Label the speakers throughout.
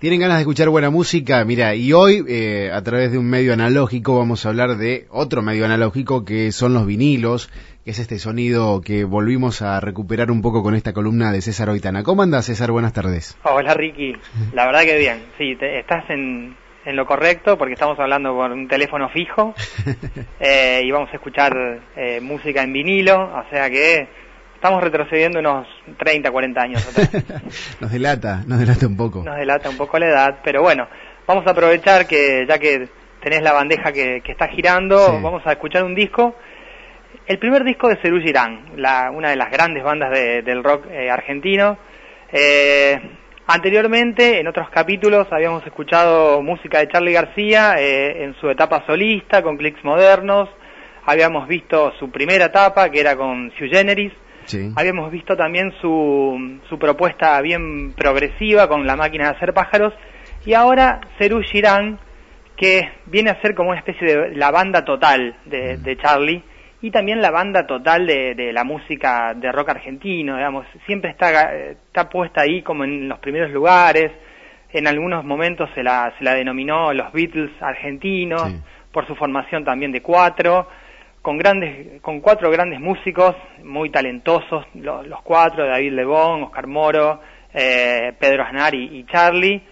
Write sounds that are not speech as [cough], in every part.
Speaker 1: ¿Tienen ganas de escuchar buena música? Mira, y hoy eh, a través de un medio analógico vamos a hablar de otro medio analógico que son los vinilos, que es este sonido que volvimos a recuperar un poco con esta columna de César Oitana. ¿Cómo andas, César? Buenas tardes.
Speaker 2: Hola, Ricky. La verdad que bien. Sí, estás en, lo correcto porque estamos hablando por un teléfono fijo [laughs] eh, y vamos a escuchar eh, música en vinilo, o sea que Estamos retrocediendo unos 30, 40 años [laughs]
Speaker 1: nos delata, nos delata un poco.
Speaker 2: Nos delata un poco la edad, pero bueno, vamos a aprovechar que ya que tenés la bandeja que, está girando, vamos a escuchar un disco. El primer disco de Cerú Girán, la, una de las grandes bandas del rock eh, argentino. Eh, anteriormente, en otros capítulos, habíamos escuchado música de Charlie García eh, en su etapa solista, con clics modernos. Habíamos visto su primera etapa, que era con Sue Generis Habíamos visto también su, su propuesta bien progresiva con la máquina de hacer pájaros. Y ahora Cerú Girán, que viene a ser como una especie de la banda total de, de Charlie y también la banda total de, de, la música de rock argentino, digamos, siempre está, está puesta ahí como en los primeros lugares, en algunos momentos se la, se la denominó los Beatles argentinos, por su formación también de cuatro, con grandes, con cuatro grandes músicos muy talentosos, los, cuatro, David Lebón, Oscar Moro, eh, Pedro Aznar y, Charlie,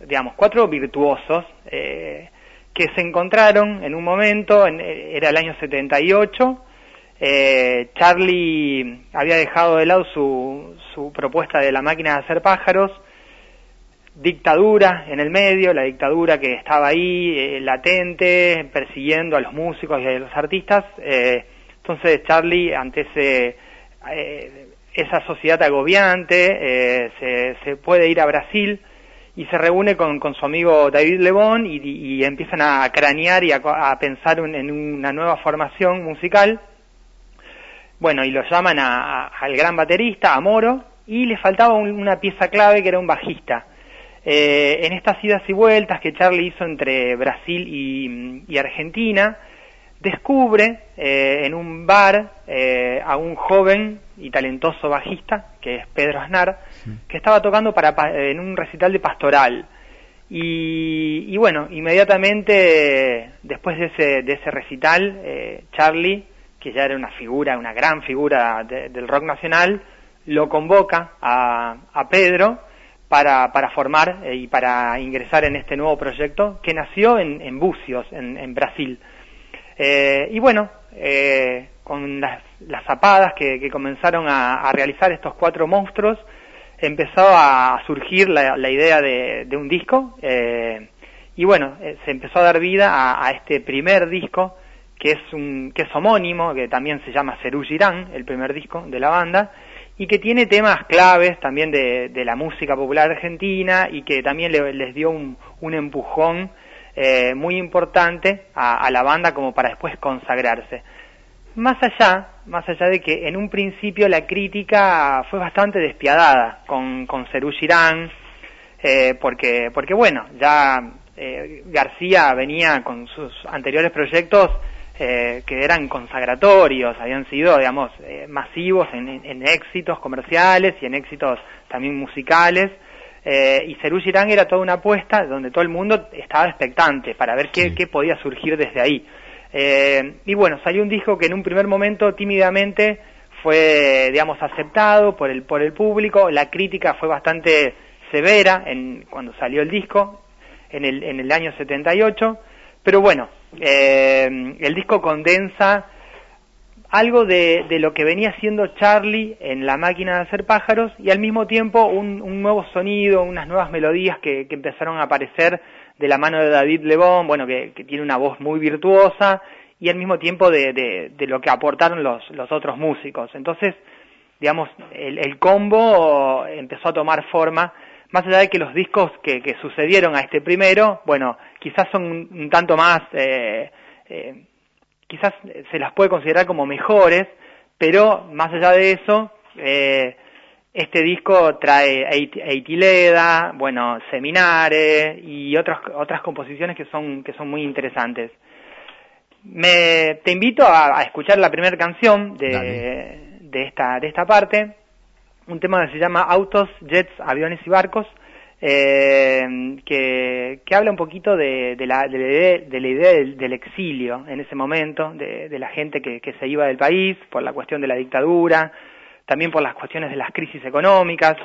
Speaker 2: digamos, cuatro virtuosos eh, que se encontraron en un momento, era el año 78, eh, Charlie había dejado de lado su, su propuesta de la máquina de hacer pájaros, dictadura en el medio, la dictadura que estaba ahí eh, latente, persiguiendo a los músicos y a los artistas. Eh, entonces Charlie, ante ese, eh, esa sociedad agobiante, se, se, puede ir a Brasil y se reúne con, con su amigo David Lebón y, empiezan a cranear y a, pensar en una nueva formación musical. Bueno, y lo llaman al gran baterista, a Moro, y le faltaba una pieza clave que era un bajista. Eh, en estas idas y vueltas que Charlie hizo entre Brasil y, Argentina, descubre eh, en un bar eh, a un joven y talentoso bajista, que es Pedro Aznar, que estaba tocando para, en un recital de pastoral. Y, bueno, inmediatamente después de ese, de ese recital, Charlie, que ya era una figura, una gran figura del rock nacional, lo convoca a, a Pedro para, para formar eh, y para ingresar en este nuevo proyecto que nació en, Bucios, en, Brasil. Eh, y bueno, eh, con las, las zapadas que, comenzaron a, realizar estos cuatro monstruos, empezó a surgir la, idea de, un disco y bueno, se empezó a dar vida a, a, este primer disco que es, un, que es homónimo, que también se llama Cerú Girán, el primer disco de la banda, y que tiene temas claves también de, la música popular argentina y que también les dio un, empujón eh, muy importante a, la banda como para después consagrarse. Más allá, más allá de que en un principio la crítica fue bastante despiadada con, con Cerú Girán, eh, porque, porque bueno, ya eh, García venía con sus anteriores proyectos eh, que eran consagratorios, habían sido, digamos, eh, masivos en, éxitos comerciales y en éxitos también musicales. Eh, y Cerú Girán era toda una apuesta donde todo el mundo estaba expectante para ver qué, qué podía surgir desde ahí. y bueno, salió un disco que en un primer momento tímidamente fue, digamos, aceptado por el, por el público, la crítica fue bastante severa en, cuando salió el disco, en el, en el año 78, pero bueno, eh, el disco condensa algo de, lo que venía haciendo Charlie en la máquina de hacer pájaros y al mismo tiempo un, nuevo sonido, unas nuevas melodías que, empezaron a aparecer de la mano de David Lebón, bueno, que, tiene una voz muy virtuosa y al mismo tiempo de, lo que aportaron los, otros músicos. Entonces, digamos, el, combo empezó a tomar forma más allá de que los discos que, sucedieron a este primero, bueno, quizás son un, tanto más, eh, eh, quizás se las puede considerar como mejores, pero más allá de eso, eh, este disco trae Eitileda, bueno, Seminare y otras otras composiciones que son que son muy interesantes. Me, te invito a, escuchar la primera canción de, de esta de esta parte un tema que se llama Autos, Jets, Aviones y Barcos.
Speaker 3: eh, que, habla un poquito de, la, de, la, idea, del, exilio en ese momento, de, la gente que, se iba del país por la cuestión de la dictadura, también por las cuestiones de las crisis económicas.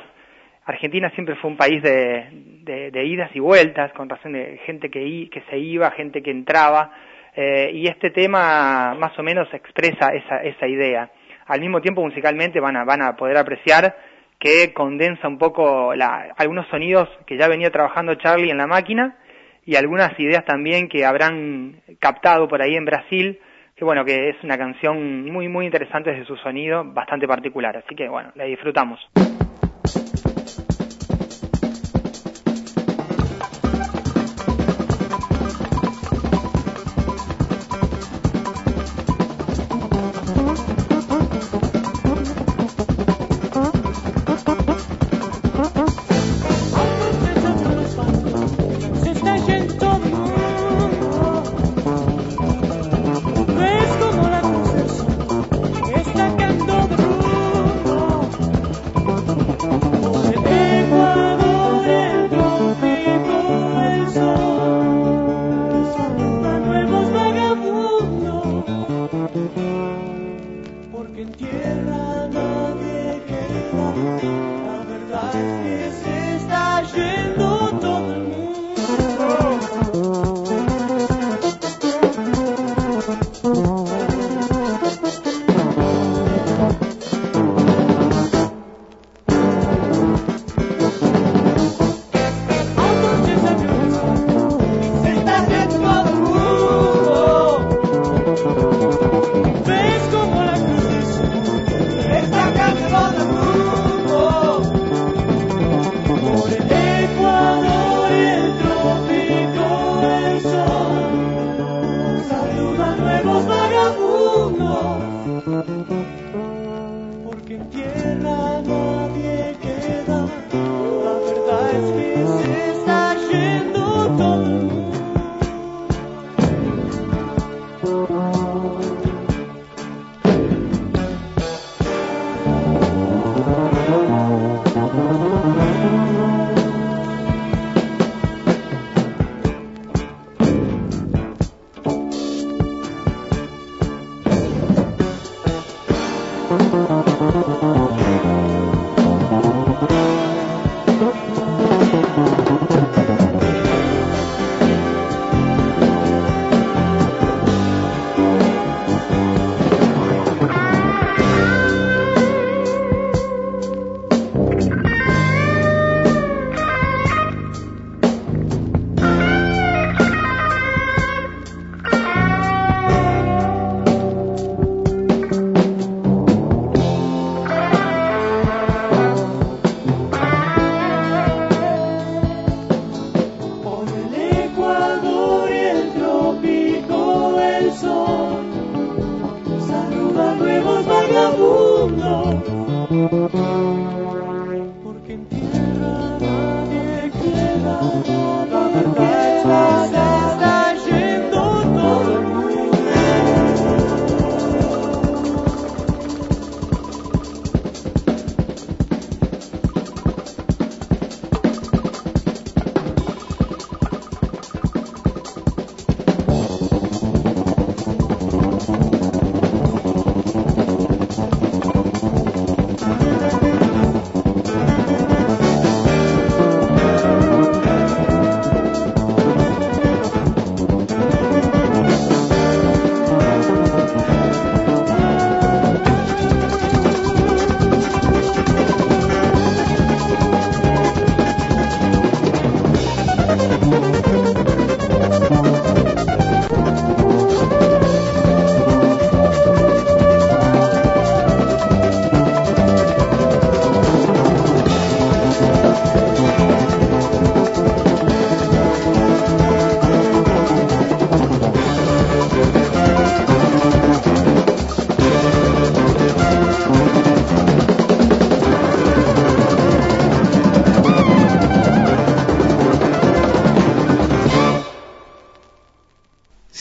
Speaker 3: Argentina siempre fue un país de, idas y vueltas, con razón de gente que, se iba, gente que entraba, eh, y este tema más o menos expresa esa, esa idea. Al mismo tiempo, musicalmente van a, van a poder apreciar que condensa un poco la, algunos sonidos que ya venía trabajando Charlie en la máquina y algunas ideas también que habrán captado por ahí en Brasil, que bueno, que es una canción muy muy interesante desde su sonido, bastante particular, así que bueno, la disfrutamos.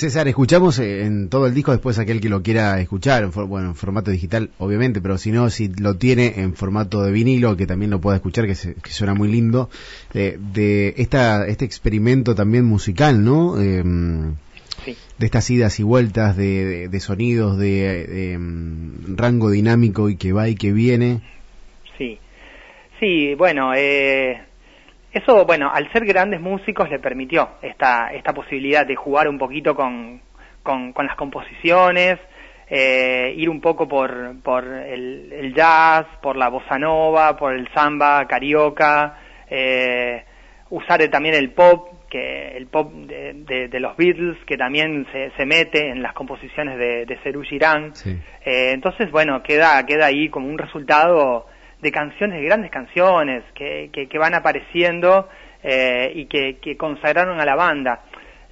Speaker 1: César, escuchamos en todo el disco, después aquel que lo quiera escuchar, en bueno, en formato digital, obviamente, pero si no, si lo tiene en formato de vinilo, que también lo pueda escuchar, que, suena muy lindo, de esta, este experimento también musical, ¿no? Em, de estas idas y vueltas de, sonidos, de, em, rango dinámico y que va y que viene.
Speaker 2: Sí, sí, bueno, eh, eso, bueno, al ser grandes músicos le permitió esta, esta posibilidad de jugar un poquito con, con, las composiciones, eh, ir un poco por, por el, jazz, por la bossa nova, por el samba carioca, eh, usar también el pop, que el pop de, los Beatles, que también se, se, mete en las composiciones de, de Serú Girán. Eh, entonces, bueno, queda, queda ahí como un resultado de canciones, de grandes canciones que, que, van apareciendo eh, y que, que, consagraron a la banda.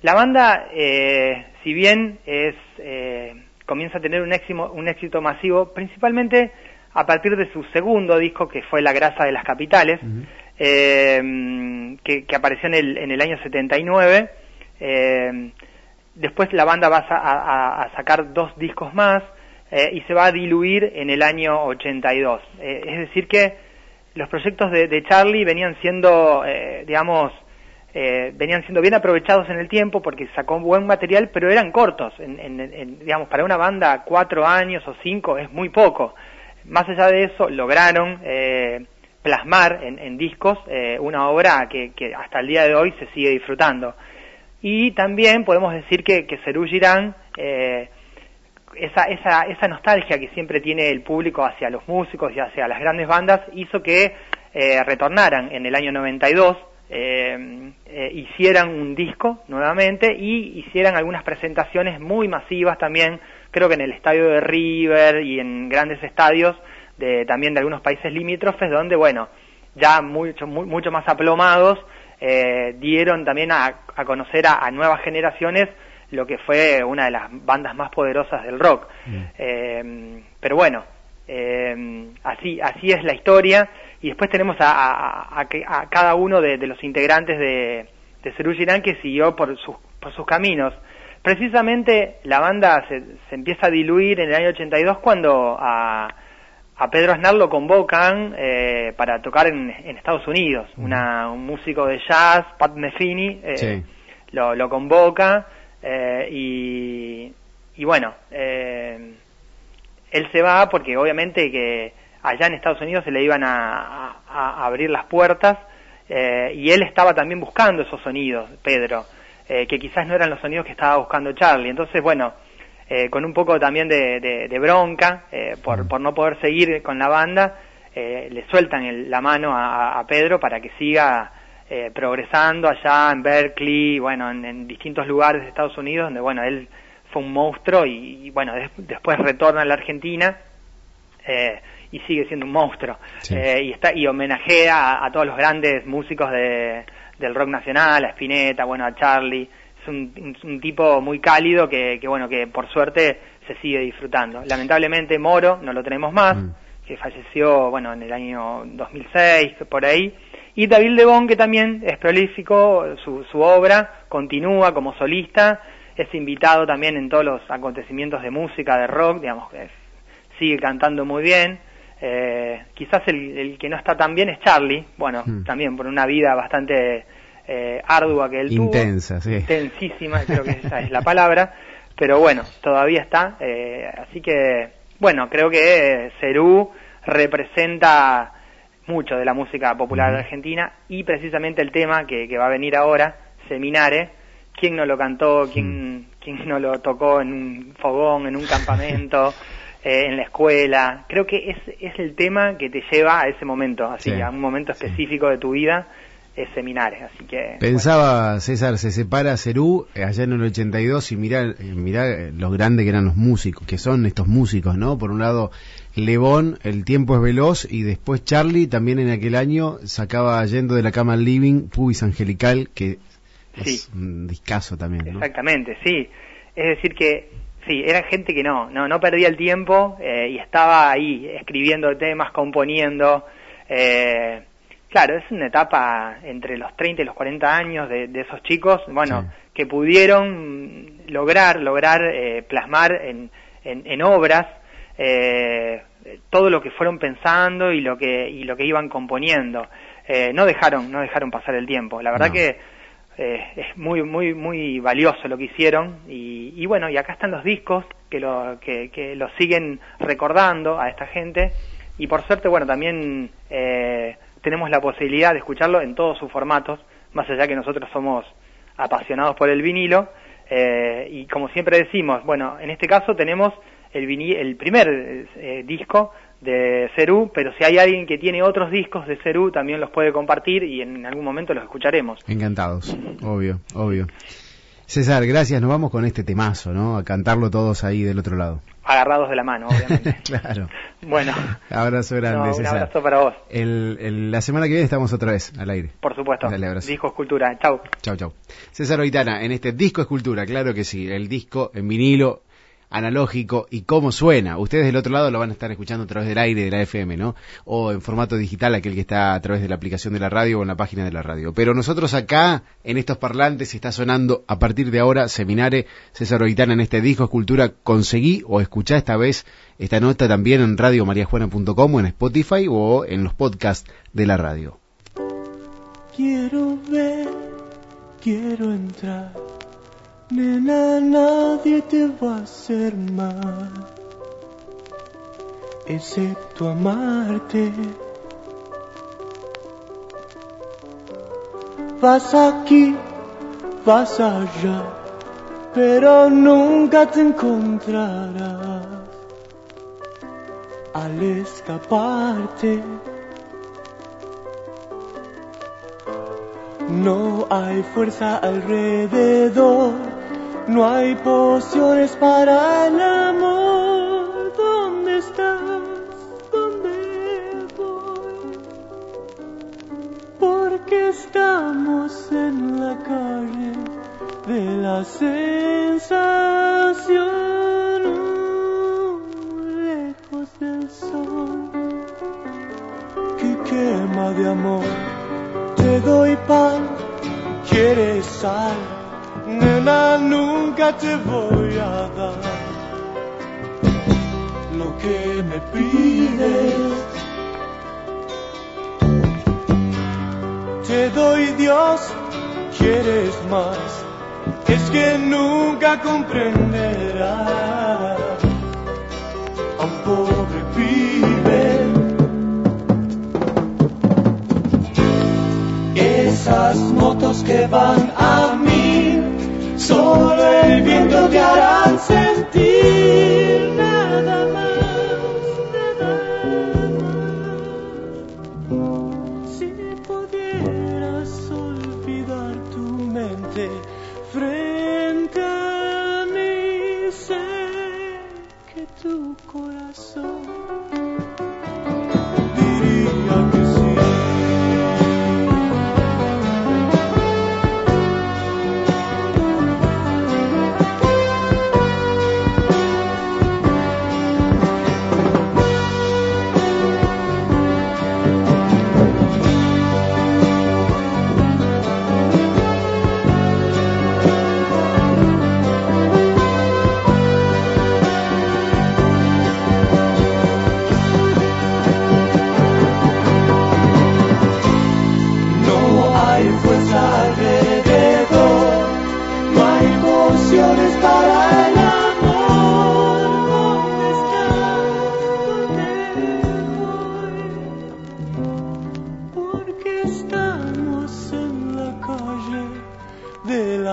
Speaker 2: La banda, eh, si bien es eh, comienza a tener un éxito, un éxito masivo, principalmente a partir de su segundo disco, que fue La grasa de las capitales, que, que, apareció en el, en el año 79. después la banda va a, a sacar dos discos más, eh, y se va a diluir en el año 82. Eh, es decir que los proyectos de, Charlie venían siendo, eh, digamos, venían siendo bien aprovechados en el tiempo porque sacó buen material, pero eran cortos. Digamos, para una banda cuatro años o cinco es muy poco. Más allá de eso, lograron plasmar en, discos una obra que, hasta el día de hoy se sigue disfrutando. Y también podemos decir que, que Serú Girán esa, esa, esa nostalgia que siempre tiene el público hacia los músicos y hacia las grandes bandas hizo que eh, retornaran en el año 92, eh, eh, hicieran un disco nuevamente y hicieran algunas presentaciones muy masivas también, creo que en el estadio de River y en grandes estadios de, también de algunos países limítrofes donde, bueno, ya mucho, mucho más aplomados, dieron también a, conocer a nuevas generaciones lo que fue una de las bandas más poderosas del rock. Mm. Eh, pero bueno, eh, así, así es la historia. Y después tenemos a, a, cada uno de, los integrantes de, de Cerú Girán que siguió por sus, por sus caminos. Precisamente la banda se, se empieza a diluir en el año 82 cuando a, a Pedro Aznar lo convocan eh, para tocar en, Estados Unidos. Mm. Una, un músico de jazz, Pat Metheny, lo, lo convoca eh, y, y, bueno, eh, él se va porque obviamente que allá en Estados Unidos se le iban a, abrir las puertas eh, y él estaba también buscando esos sonidos, Pedro, que quizás no eran los sonidos que estaba buscando Charlie. Entonces, bueno, con un poco también de, bronca por, por no poder seguir con la banda, le sueltan la mano a, Pedro para que siga eh, progresando allá en Berkeley, bueno, en, distintos lugares de Estados Unidos, donde, bueno, él fue un monstruo y, bueno, después retorna a la Argentina eh, y sigue siendo un monstruo. Eh, y, está, y homenajea a, todos los grandes músicos de, del rock nacional, a Spinetta, bueno, a Charlie. Es un, tipo muy cálido que, que, bueno, que por suerte se sigue disfrutando. Lamentablemente Moro no lo tenemos más, mm. que falleció, bueno, en el año 2006, por ahí y David Lebón, que también es prolífico, su, su obra continúa como solista, es invitado también en todos los acontecimientos de música, de rock, digamos que sigue cantando muy bien. Eh, quizás el, que no está tan bien es Charlie, bueno, hmm. también por una vida bastante eh, ardua que él
Speaker 1: Intensa,
Speaker 2: tuvo. Sí. Intensísima, creo que esa es la palabra. Pero bueno, todavía está. Eh, así que, bueno, creo que Cerú representa mucho de la música popular argentina y precisamente el tema que, va a venir ahora, Seminare, ¿quién no lo cantó? ¿Quién, quién no lo tocó en un fogón, en un campamento? [laughs] Eh, en la escuela. Creo que es, es el tema que te lleva a ese momento, así, a un momento específico de tu vida, seminares, así que...
Speaker 1: Pensaba, César, se separa Cerú eh, allá en el 82 y mira, eh, mira los grandes que eran los músicos, que son estos músicos, ¿no? Por un lado, Lebón, El tiempo es veloz, y después Charlie, también en aquel año, sacaba yendo de la cama al living, Pubis Angelical, que es un discazo también.
Speaker 2: Exactamente, sí. Es decir que, sí, era gente que no, no, no perdía el tiempo eh, y estaba ahí escribiendo temas, componiendo. Eh, Claro, es una etapa entre los 30 y los 40 años de, esos chicos, bueno, que pudieron lograr, lograr eh, plasmar en, en, obras eh, todo lo que fueron pensando y lo que, y lo que iban componiendo. Eh, no dejaron, no dejaron pasar el tiempo. La verdad que es muy, muy, muy valioso lo que hicieron y, y, bueno, y acá están los discos que lo, que, que lo siguen recordando a esta gente y por suerte, bueno, también eh, tenemos la posibilidad de escucharlo en todos sus formatos, más allá que nosotros somos apasionados por el vinilo. Eh, y como siempre decimos, bueno, en este caso tenemos el, el primer eh, disco de Cerú, pero si hay alguien que tiene otros discos de Cerú, también los puede compartir y en algún momento los escucharemos.
Speaker 1: Encantados, obvio, obvio. César, gracias, nos vamos con este temazo, ¿no? A cantarlo todos ahí del otro lado
Speaker 2: agarrados de la mano, obviamente. [laughs]
Speaker 1: claro.
Speaker 2: Bueno.
Speaker 1: Abrazo grande,
Speaker 2: Un abrazo para vos.
Speaker 1: El, la semana que viene estamos otra vez al aire.
Speaker 2: Por supuesto. Disco Escultura. Chau.
Speaker 1: Chau, chau. César Oitana, en este Disco Escultura, claro que sí. El disco en vinilo analógico y cómo suena. Ustedes del otro lado lo van a estar escuchando a través del aire de la FM, ¿no? O en formato digital, aquel que está a través de la aplicación de la radio o en la página de la radio. Pero nosotros acá, en estos parlantes, está sonando a partir de ahora Seminare César Oitana en este disco Escultura. Conseguí o escuchá esta vez esta nota también en radiomariajuana.com o en Spotify o en los podcasts de la radio.
Speaker 3: Quiero ver, quiero entrar Nena, nadie te va a hacer mal, excepto amarte. Vas aquí, vas allá, pero nunca te encontrarás al escaparte. No hay fuerza alrededor no hay pociones para el amor. ¿Dónde estás? ¿Dónde voy? Porque estamos en la calle de la sensación, lejos del sol que quema de amor. Te doy pan, quieres sal nena, nunca te voy a dar lo que me pides. Te doy Dios, quieres más, es que nunca comprenderás a un pobre pibe. Esas motos que van a Solo el viento te hará sentir